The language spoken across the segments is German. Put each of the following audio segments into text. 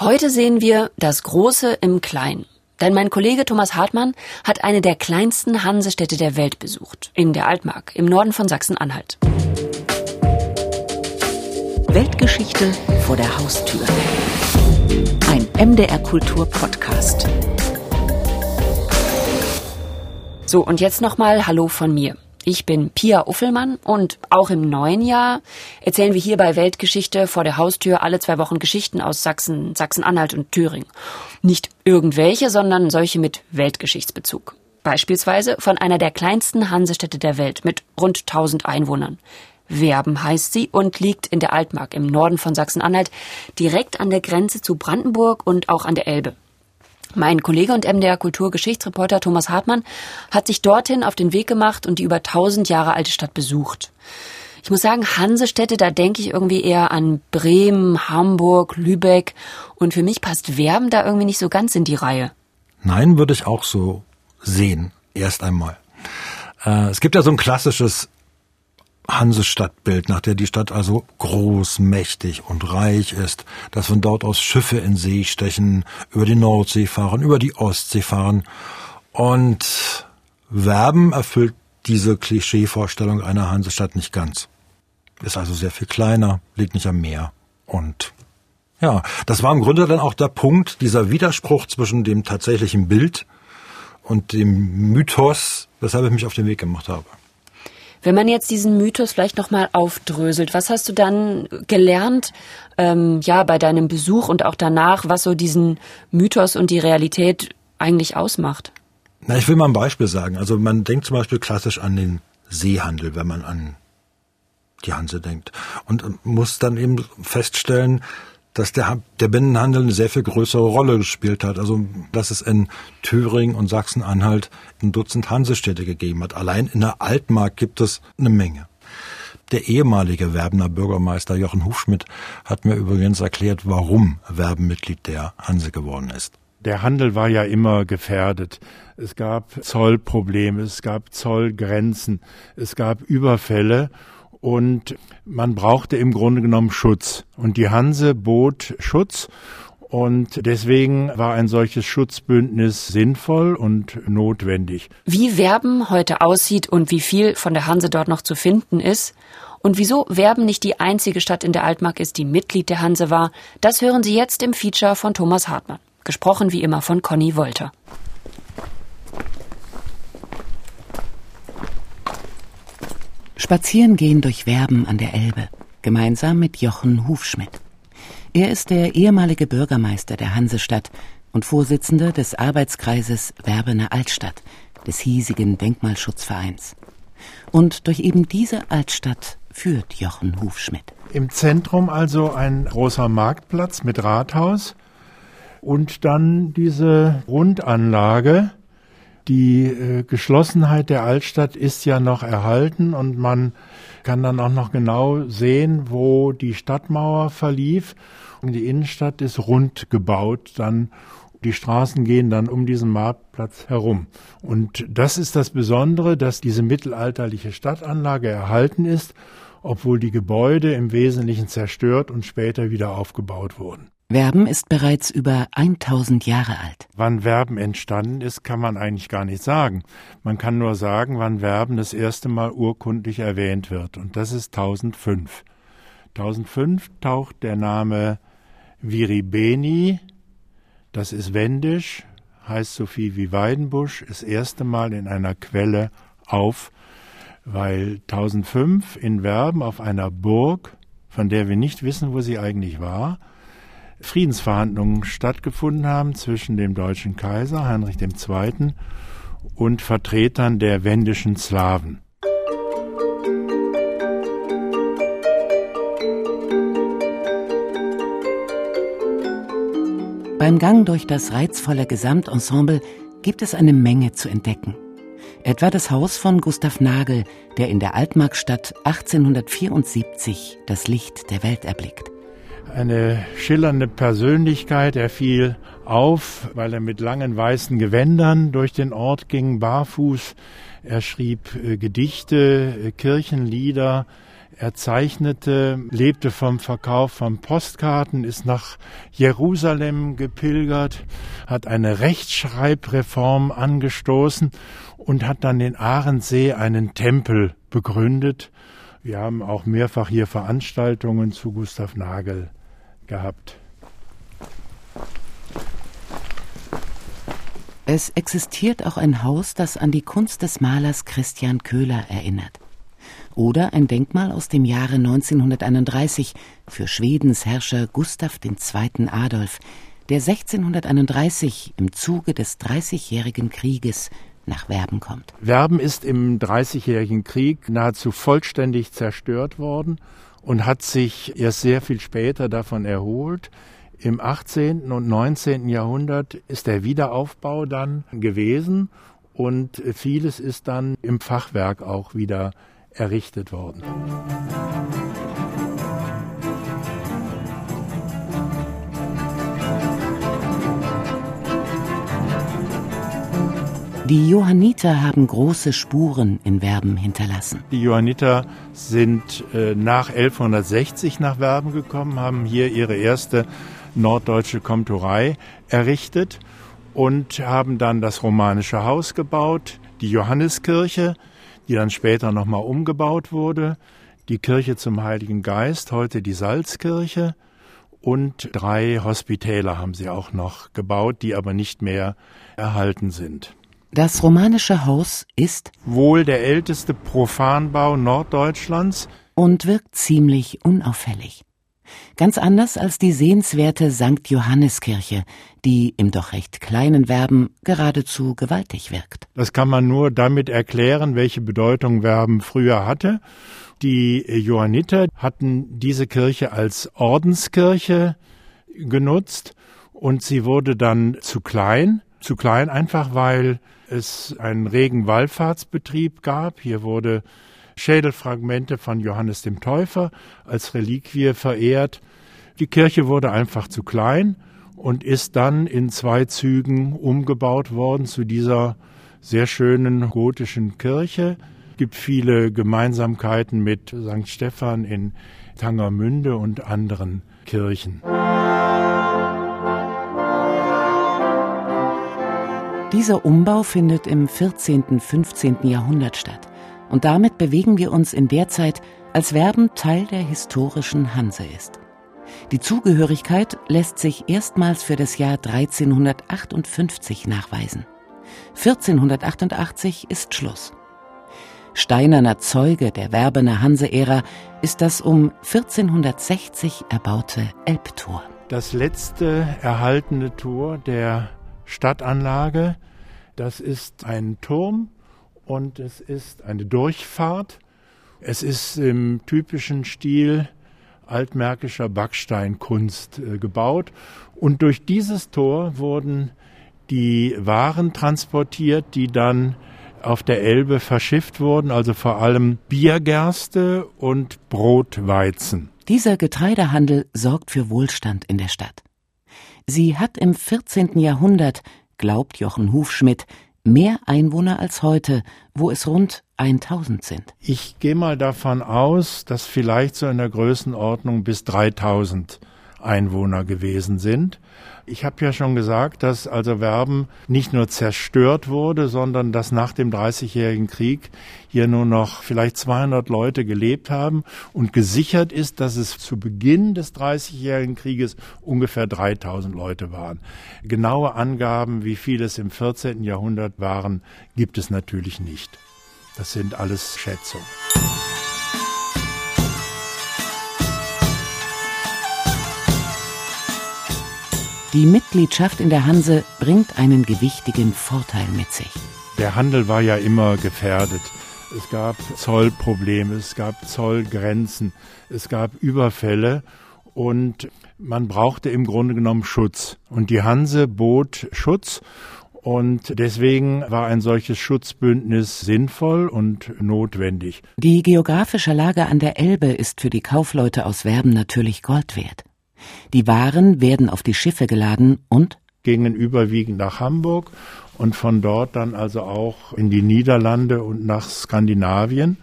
Heute sehen wir das Große im Kleinen. Denn mein Kollege Thomas Hartmann hat eine der kleinsten Hansestädte der Welt besucht, in der Altmark, im Norden von Sachsen-Anhalt. Weltgeschichte vor der Haustür. Ein MDR Kultur Podcast. So, und jetzt nochmal Hallo von mir. Ich bin Pia Uffelmann und auch im neuen Jahr erzählen wir hier bei Weltgeschichte vor der Haustür alle zwei Wochen Geschichten aus Sachsen, Sachsen-Anhalt und Thüringen. Nicht irgendwelche, sondern solche mit Weltgeschichtsbezug. Beispielsweise von einer der kleinsten Hansestädte der Welt mit rund 1000 Einwohnern. Werben heißt sie und liegt in der Altmark im Norden von Sachsen-Anhalt, direkt an der Grenze zu Brandenburg und auch an der Elbe. Mein Kollege und MDR Kulturgeschichtsreporter Thomas Hartmann hat sich dorthin auf den Weg gemacht und die über 1000 Jahre alte Stadt besucht. Ich muss sagen, Hansestädte, da denke ich irgendwie eher an Bremen, Hamburg, Lübeck und für mich passt Werben da irgendwie nicht so ganz in die Reihe. Nein, würde ich auch so sehen, erst einmal. Äh, es gibt ja so ein klassisches Hansestadtbild, nach der die Stadt also groß, mächtig und reich ist, dass von dort aus Schiffe in See stechen, über die Nordsee fahren, über die Ostsee fahren. Und Werben erfüllt diese Klischeevorstellung einer Hansestadt nicht ganz. Ist also sehr viel kleiner, liegt nicht am Meer. Und ja, das war im Grunde dann auch der Punkt, dieser Widerspruch zwischen dem tatsächlichen Bild und dem Mythos, weshalb ich mich auf den Weg gemacht habe. Wenn man jetzt diesen Mythos vielleicht nochmal aufdröselt, was hast du dann gelernt, ähm, ja, bei deinem Besuch und auch danach, was so diesen Mythos und die Realität eigentlich ausmacht? Na, ich will mal ein Beispiel sagen. Also man denkt zum Beispiel klassisch an den Seehandel, wenn man an die Hanse denkt. Und muss dann eben feststellen, dass der, der Binnenhandel eine sehr viel größere Rolle gespielt hat. Also, dass es in Thüringen und Sachsen-Anhalt ein Dutzend Hansestädte gegeben hat. Allein in der Altmark gibt es eine Menge. Der ehemalige Werbener Bürgermeister Jochen Hufschmidt hat mir übrigens erklärt, warum Werben Mitglied der Hanse geworden ist. Der Handel war ja immer gefährdet. Es gab Zollprobleme, es gab Zollgrenzen, es gab Überfälle und man brauchte im Grunde genommen Schutz. Und die Hanse bot Schutz und deswegen war ein solches Schutzbündnis sinnvoll und notwendig. Wie Werben heute aussieht und wie viel von der Hanse dort noch zu finden ist und wieso Werben nicht die einzige Stadt in der Altmark ist, die Mitglied der Hanse war, das hören Sie jetzt im Feature von Thomas Hartmann. Gesprochen wie immer von Conny Wolter. Spazieren gehen durch Werben an der Elbe, gemeinsam mit Jochen Hufschmidt. Er ist der ehemalige Bürgermeister der Hansestadt und Vorsitzender des Arbeitskreises Werbener Altstadt, des hiesigen Denkmalschutzvereins. Und durch eben diese Altstadt führt Jochen Hufschmidt. Im Zentrum also ein großer Marktplatz mit Rathaus und dann diese Rundanlage, die äh, Geschlossenheit der Altstadt ist ja noch erhalten und man kann dann auch noch genau sehen, wo die Stadtmauer verlief. Und die Innenstadt ist rund gebaut, dann die Straßen gehen dann um diesen Marktplatz herum. Und das ist das Besondere, dass diese mittelalterliche Stadtanlage erhalten ist, obwohl die Gebäude im Wesentlichen zerstört und später wieder aufgebaut wurden. Werben ist bereits über 1000 Jahre alt. Wann Werben entstanden ist, kann man eigentlich gar nicht sagen. Man kann nur sagen, wann Werben das erste Mal urkundlich erwähnt wird. Und das ist 1005. 1005 taucht der Name Viribeni, das ist wendisch, heißt so viel wie Weidenbusch, das erste Mal in einer Quelle auf, weil 1005 in Werben auf einer Burg, von der wir nicht wissen, wo sie eigentlich war, Friedensverhandlungen stattgefunden haben zwischen dem deutschen Kaiser Heinrich II. und Vertretern der wendischen Slawen. Beim Gang durch das reizvolle Gesamtensemble gibt es eine Menge zu entdecken. Etwa das Haus von Gustav Nagel, der in der Altmarkstadt 1874 das Licht der Welt erblickt eine schillernde Persönlichkeit. Er fiel auf, weil er mit langen weißen Gewändern durch den Ort ging, barfuß. Er schrieb äh, Gedichte, äh, Kirchenlieder. Er zeichnete, lebte vom Verkauf von Postkarten, ist nach Jerusalem gepilgert, hat eine Rechtschreibreform angestoßen und hat dann in Ahrensee einen Tempel begründet. Wir haben auch mehrfach hier Veranstaltungen zu Gustav Nagel gehabt. Es existiert auch ein Haus, das an die Kunst des Malers Christian Köhler erinnert oder ein Denkmal aus dem Jahre 1931 für Schwedens Herrscher Gustav II. Adolf, der 1631 im Zuge des Dreißigjährigen Krieges nach Werben kommt. Werben ist im Dreißigjährigen Krieg nahezu vollständig zerstört worden und hat sich erst sehr viel später davon erholt. Im 18. und 19. Jahrhundert ist der Wiederaufbau dann gewesen und vieles ist dann im Fachwerk auch wieder errichtet worden. Die Johanniter haben große Spuren in Werben hinterlassen. Die Johanniter sind äh, nach 1160 nach Werben gekommen, haben hier ihre erste norddeutsche Komturei errichtet und haben dann das romanische Haus gebaut, die Johanneskirche, die dann später nochmal umgebaut wurde, die Kirche zum Heiligen Geist, heute die Salzkirche, und drei Hospitäler haben sie auch noch gebaut, die aber nicht mehr erhalten sind. Das romanische Haus ist wohl der älteste Profanbau Norddeutschlands und wirkt ziemlich unauffällig. Ganz anders als die sehenswerte St. Johanneskirche, die im doch recht kleinen Werben geradezu gewaltig wirkt. Das kann man nur damit erklären, welche Bedeutung Werben früher hatte. Die Johanniter hatten diese Kirche als Ordenskirche genutzt und sie wurde dann zu klein. Zu klein einfach, weil es einen regen Wallfahrtsbetrieb gab. Hier wurde Schädelfragmente von Johannes dem Täufer als Reliquie verehrt. Die Kirche wurde einfach zu klein und ist dann in zwei Zügen umgebaut worden zu dieser sehr schönen gotischen Kirche. Es gibt viele Gemeinsamkeiten mit St. Stephan in Tangermünde und anderen Kirchen. Dieser Umbau findet im 14. 15. Jahrhundert statt. Und damit bewegen wir uns in der Zeit, als Werben Teil der historischen Hanse ist. Die Zugehörigkeit lässt sich erstmals für das Jahr 1358 nachweisen. 1488 ist Schluss. Steinerner Zeuge der Werbener Hanse-Ära ist das um 1460 erbaute Elbtor. Das letzte erhaltene Tor der Stadtanlage, das ist ein Turm und es ist eine Durchfahrt. Es ist im typischen Stil altmärkischer Backsteinkunst äh, gebaut und durch dieses Tor wurden die Waren transportiert, die dann auf der Elbe verschifft wurden, also vor allem Biergerste und Brotweizen. Dieser Getreidehandel sorgt für Wohlstand in der Stadt. Sie hat im 14. Jahrhundert, glaubt Jochen Hufschmidt, mehr Einwohner als heute, wo es rund 1000 sind. Ich gehe mal davon aus, dass vielleicht so in der Größenordnung bis 3000 Einwohner gewesen sind. Ich habe ja schon gesagt, dass also Werben nicht nur zerstört wurde, sondern dass nach dem Dreißigjährigen Krieg hier nur noch vielleicht 200 Leute gelebt haben und gesichert ist, dass es zu Beginn des Dreißigjährigen Krieges ungefähr 3000 Leute waren. Genaue Angaben, wie viele es im 14. Jahrhundert waren, gibt es natürlich nicht. Das sind alles Schätzungen. Die Mitgliedschaft in der Hanse bringt einen gewichtigen Vorteil mit sich. Der Handel war ja immer gefährdet. Es gab Zollprobleme, es gab Zollgrenzen, es gab Überfälle und man brauchte im Grunde genommen Schutz. Und die Hanse bot Schutz und deswegen war ein solches Schutzbündnis sinnvoll und notwendig. Die geografische Lage an der Elbe ist für die Kaufleute aus Werben natürlich Gold wert. Die Waren werden auf die Schiffe geladen und gingen überwiegend nach Hamburg und von dort dann also auch in die Niederlande und nach Skandinavien.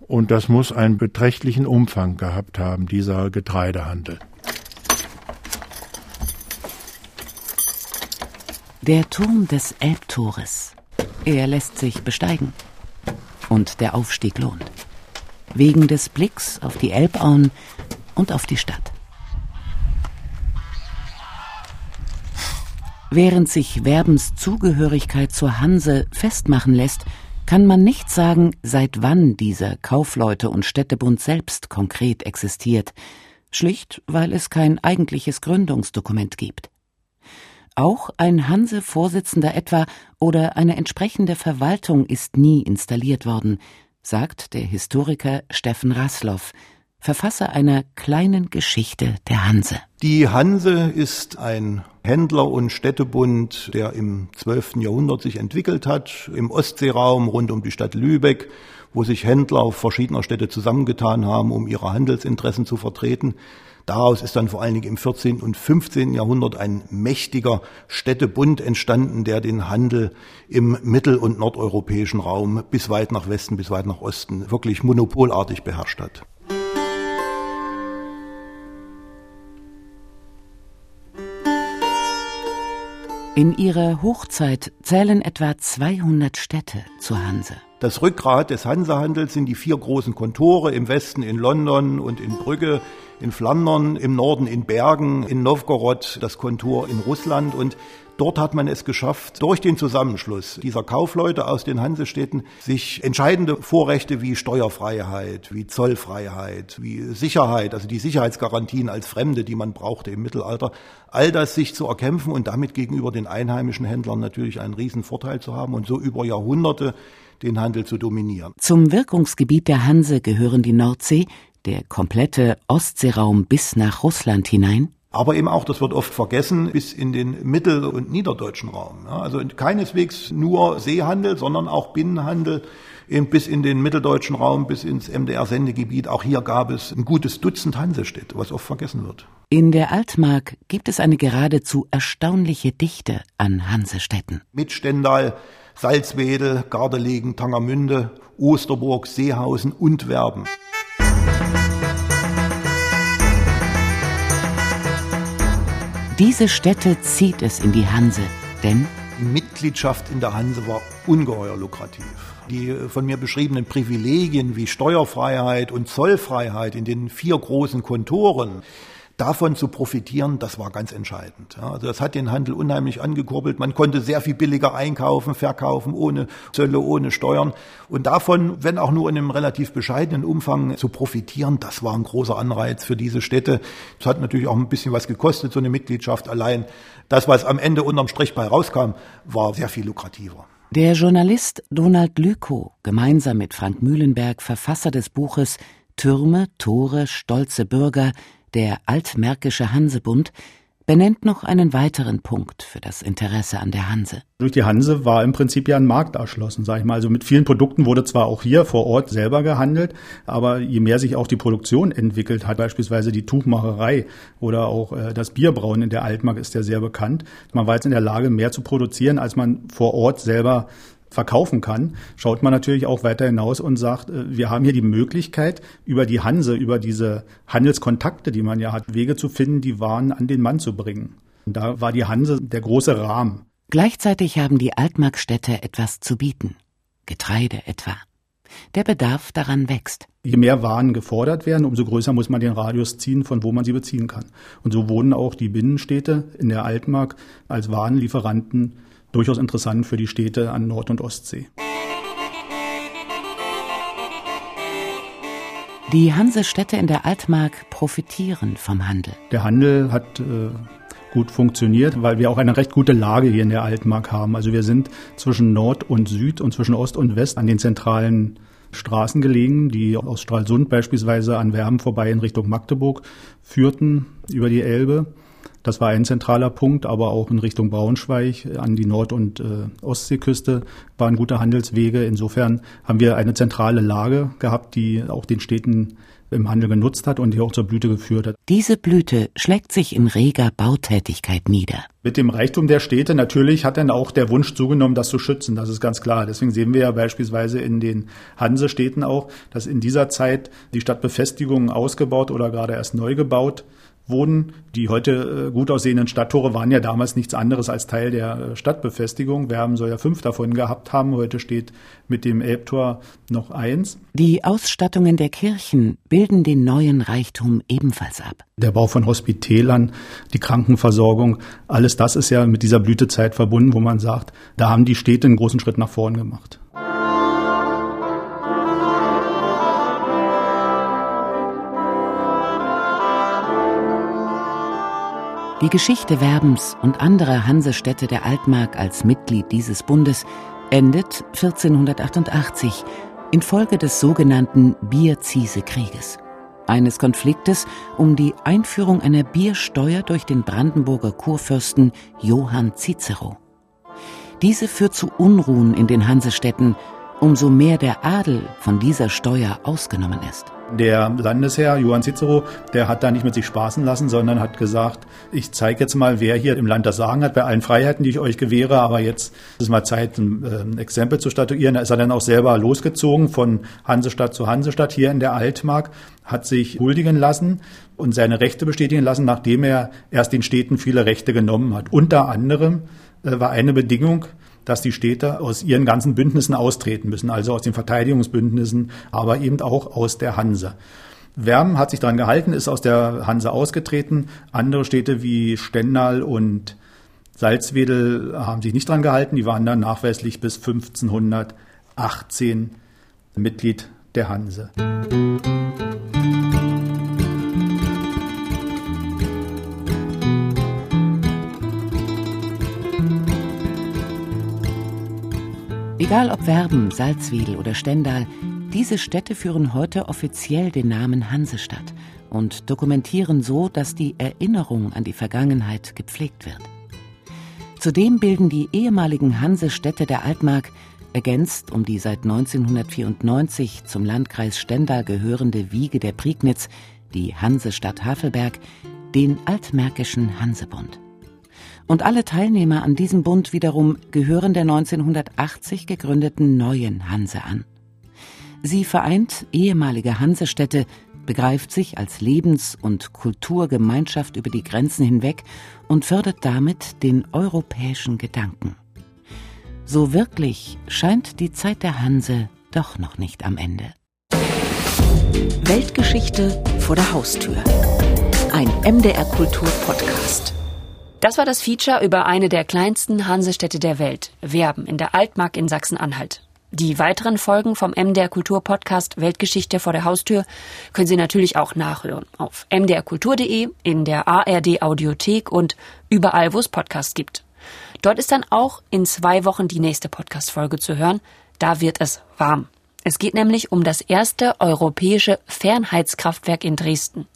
Und das muss einen beträchtlichen Umfang gehabt haben, dieser Getreidehandel. Der Turm des Elbtores. Er lässt sich besteigen. Und der Aufstieg lohnt. Wegen des Blicks auf die Elbauen und auf die Stadt. Während sich Werbens Zugehörigkeit zur Hanse festmachen lässt, kann man nicht sagen, seit wann dieser Kaufleute- und Städtebund selbst konkret existiert, schlicht weil es kein eigentliches Gründungsdokument gibt. Auch ein Hanse-Vorsitzender etwa oder eine entsprechende Verwaltung ist nie installiert worden, sagt der Historiker Steffen Rasloff, Verfasser einer kleinen Geschichte der Hanse. Die Hanse ist ein Händler- und Städtebund, der im 12. Jahrhundert sich entwickelt hat, im Ostseeraum rund um die Stadt Lübeck, wo sich Händler verschiedener Städte zusammengetan haben, um ihre Handelsinteressen zu vertreten. Daraus ist dann vor allen Dingen im 14. und 15. Jahrhundert ein mächtiger Städtebund entstanden, der den Handel im mittel- und nordeuropäischen Raum bis weit nach Westen, bis weit nach Osten wirklich monopolartig beherrscht hat. In ihrer Hochzeit zählen etwa 200 Städte zur Hanse. Das Rückgrat des Hansehandels sind die vier großen Kontore im Westen in London und in Brügge, in Flandern, im Norden in Bergen, in Novgorod, das Kontor in Russland. Und Dort hat man es geschafft, durch den Zusammenschluss dieser Kaufleute aus den Hansestädten sich entscheidende Vorrechte wie Steuerfreiheit, wie Zollfreiheit, wie Sicherheit, also die Sicherheitsgarantien als Fremde, die man brauchte im Mittelalter, all das sich zu erkämpfen und damit gegenüber den einheimischen Händlern natürlich einen riesen Vorteil zu haben. Und so über Jahrhunderte den Handel zu dominieren. Zum Wirkungsgebiet der Hanse gehören die Nordsee, der komplette Ostseeraum bis nach Russland hinein, aber eben auch, das wird oft vergessen, bis in den mittel- und niederdeutschen Raum. Also keineswegs nur Seehandel, sondern auch Binnenhandel bis in den mitteldeutschen Raum, bis ins MDR-Sendegebiet. Auch hier gab es ein gutes Dutzend Hansestädte, was oft vergessen wird. In der Altmark gibt es eine geradezu erstaunliche Dichte an Hansestädten. Mit Stendal, Salzwedel, Gardelegen, Tangermünde, Osterburg, Seehausen und Werben. Diese Städte zieht es in die Hanse, denn Mitgliedschaft in der Hanse war ungeheuer lukrativ. Die von mir beschriebenen Privilegien wie Steuerfreiheit und Zollfreiheit in den vier großen Kontoren, davon zu profitieren, das war ganz entscheidend. Also das hat den Handel unheimlich angekurbelt. Man konnte sehr viel billiger einkaufen, verkaufen, ohne Zölle, ohne Steuern. Und davon, wenn auch nur in einem relativ bescheidenen Umfang zu profitieren, das war ein großer Anreiz für diese Städte. Es hat natürlich auch ein bisschen was gekostet, so eine Mitgliedschaft allein. Das, was am Ende unterm Strich bei rauskam, war sehr viel lukrativer. Der Journalist Donald Lükow, gemeinsam mit Frank Mühlenberg, Verfasser des Buches Türme, Tore, stolze Bürger, der Altmärkische Hansebund benennt noch einen weiteren Punkt für das Interesse an der Hanse. Durch die Hanse war im Prinzip ja ein Markt erschlossen, sage ich mal. Also mit vielen Produkten wurde zwar auch hier vor Ort selber gehandelt, aber je mehr sich auch die Produktion entwickelt hat, beispielsweise die Tuchmacherei oder auch äh, das Bierbrauen in der Altmark ist ja sehr bekannt. Man war jetzt in der Lage, mehr zu produzieren, als man vor Ort selber verkaufen kann, schaut man natürlich auch weiter hinaus und sagt, äh, wir haben hier die Möglichkeit, über die Hanse, über diese Handelskontakte, die man ja hat, Wege zu finden, die Waren an den Mann zu bringen. Und da war die Hanse der große Rahmen. Gleichzeitig haben die Altmarkstädte etwas zu bieten. Getreide etwa. Der Bedarf daran wächst. Je mehr Waren gefordert werden, umso größer muss man den Radius ziehen, von wo man sie beziehen kann. Und so wurden auch die Binnenstädte in der Altmark als Warenlieferanten durchaus interessant für die Städte an Nord- und Ostsee. Die Hansestädte in der Altmark profitieren vom Handel. Der Handel hat äh, gut funktioniert, weil wir auch eine recht gute Lage hier in der Altmark haben. Also wir sind zwischen Nord und Süd und zwischen Ost und West an den zentralen Straßen gelegen, die aus Stralsund beispielsweise an Werben vorbei in Richtung Magdeburg führten über die Elbe. Das war ein zentraler Punkt, aber auch in Richtung Braunschweig an die Nord- und äh, Ostseeküste waren gute Handelswege. Insofern haben wir eine zentrale Lage gehabt, die auch den Städten im Handel genutzt hat und die auch zur Blüte geführt hat. Diese Blüte schlägt sich in reger Bautätigkeit nieder. Mit dem Reichtum der Städte natürlich hat dann auch der Wunsch zugenommen, das zu schützen. Das ist ganz klar. Deswegen sehen wir ja beispielsweise in den Hansestädten auch, dass in dieser Zeit die Stadtbefestigungen ausgebaut oder gerade erst neu gebaut wurden. Die heute äh, gut aussehenden Stadttore waren ja damals nichts anderes als Teil der äh, Stadtbefestigung. Wir haben so ja fünf davon gehabt haben. Heute steht mit dem Elbtor noch eins. Die Ausstattungen der Kirchen bilden den neuen Reichtum ebenfalls ab. Der Bau von Hospitälern, die Krankenversorgung, alles das ist ja mit dieser Blütezeit verbunden, wo man sagt, da haben die Städte einen großen Schritt nach vorn gemacht. Die Geschichte Werbens und anderer Hansestädte der Altmark als Mitglied dieses Bundes endet 1488 infolge des sogenannten Bierziesekrieges, eines Konfliktes um die Einführung einer Biersteuer durch den Brandenburger Kurfürsten Johann Cicero. Diese führt zu Unruhen in den Hansestädten, umso mehr der Adel von dieser Steuer ausgenommen ist. Der Landesherr Johann Cicero, der hat da nicht mit sich spaßen lassen, sondern hat gesagt, ich zeige jetzt mal, wer hier im Land das Sagen hat, bei allen Freiheiten, die ich euch gewähre, aber jetzt ist mal Zeit, ein, äh, ein Exempel zu statuieren. Da ist er dann auch selber losgezogen von Hansestadt zu Hansestadt hier in der Altmark, hat sich huldigen lassen und seine Rechte bestätigen lassen, nachdem er erst den Städten viele Rechte genommen hat. Unter anderem äh, war eine Bedingung, dass die Städte aus ihren ganzen Bündnissen austreten müssen, also aus den Verteidigungsbündnissen, aber eben auch aus der Hanse. Werm hat sich daran gehalten, ist aus der Hanse ausgetreten. Andere Städte wie Stendal und Salzwedel haben sich nicht daran gehalten. Die waren dann nachweislich bis 1518 Mitglied der Hanse. Egal ob Werben, Salzwedel oder Stendal, diese Städte führen heute offiziell den Namen Hansestadt und dokumentieren so, dass die Erinnerung an die Vergangenheit gepflegt wird. Zudem bilden die ehemaligen Hansestädte der Altmark, ergänzt um die seit 1994 zum Landkreis Stendal gehörende Wiege der Prignitz, die Hansestadt Havelberg, den Altmärkischen Hansebund. Und alle Teilnehmer an diesem Bund wiederum gehören der 1980 gegründeten neuen Hanse an. Sie vereint ehemalige Hansestädte, begreift sich als Lebens- und Kulturgemeinschaft über die Grenzen hinweg und fördert damit den europäischen Gedanken. So wirklich scheint die Zeit der Hanse doch noch nicht am Ende. Weltgeschichte vor der Haustür. Ein MDR Kultur Podcast. Das war das Feature über eine der kleinsten Hansestädte der Welt, Werben in der Altmark in Sachsen-Anhalt. Die weiteren Folgen vom MDR Kultur Podcast Weltgeschichte vor der Haustür können Sie natürlich auch nachhören auf mdrkultur.de, in der ARD Audiothek und überall, wo es Podcasts gibt. Dort ist dann auch in zwei Wochen die nächste Podcast-Folge zu hören. Da wird es warm. Es geht nämlich um das erste europäische Fernheitskraftwerk in Dresden.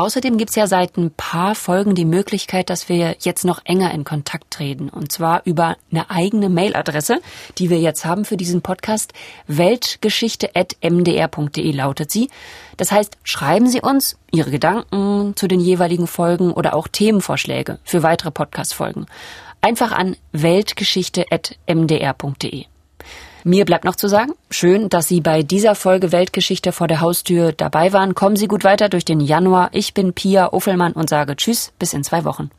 Außerdem gibt's ja seit ein paar Folgen die Möglichkeit, dass wir jetzt noch enger in Kontakt treten. Und zwar über eine eigene Mailadresse, die wir jetzt haben für diesen Podcast. Weltgeschichte.mdr.de lautet sie. Das heißt, schreiben Sie uns Ihre Gedanken zu den jeweiligen Folgen oder auch Themenvorschläge für weitere Podcast-Folgen. Einfach an weltgeschichte.mdr.de. Mir bleibt noch zu sagen, schön, dass Sie bei dieser Folge Weltgeschichte vor der Haustür dabei waren. Kommen Sie gut weiter durch den Januar. Ich bin Pia Uffelmann und sage Tschüss, bis in zwei Wochen.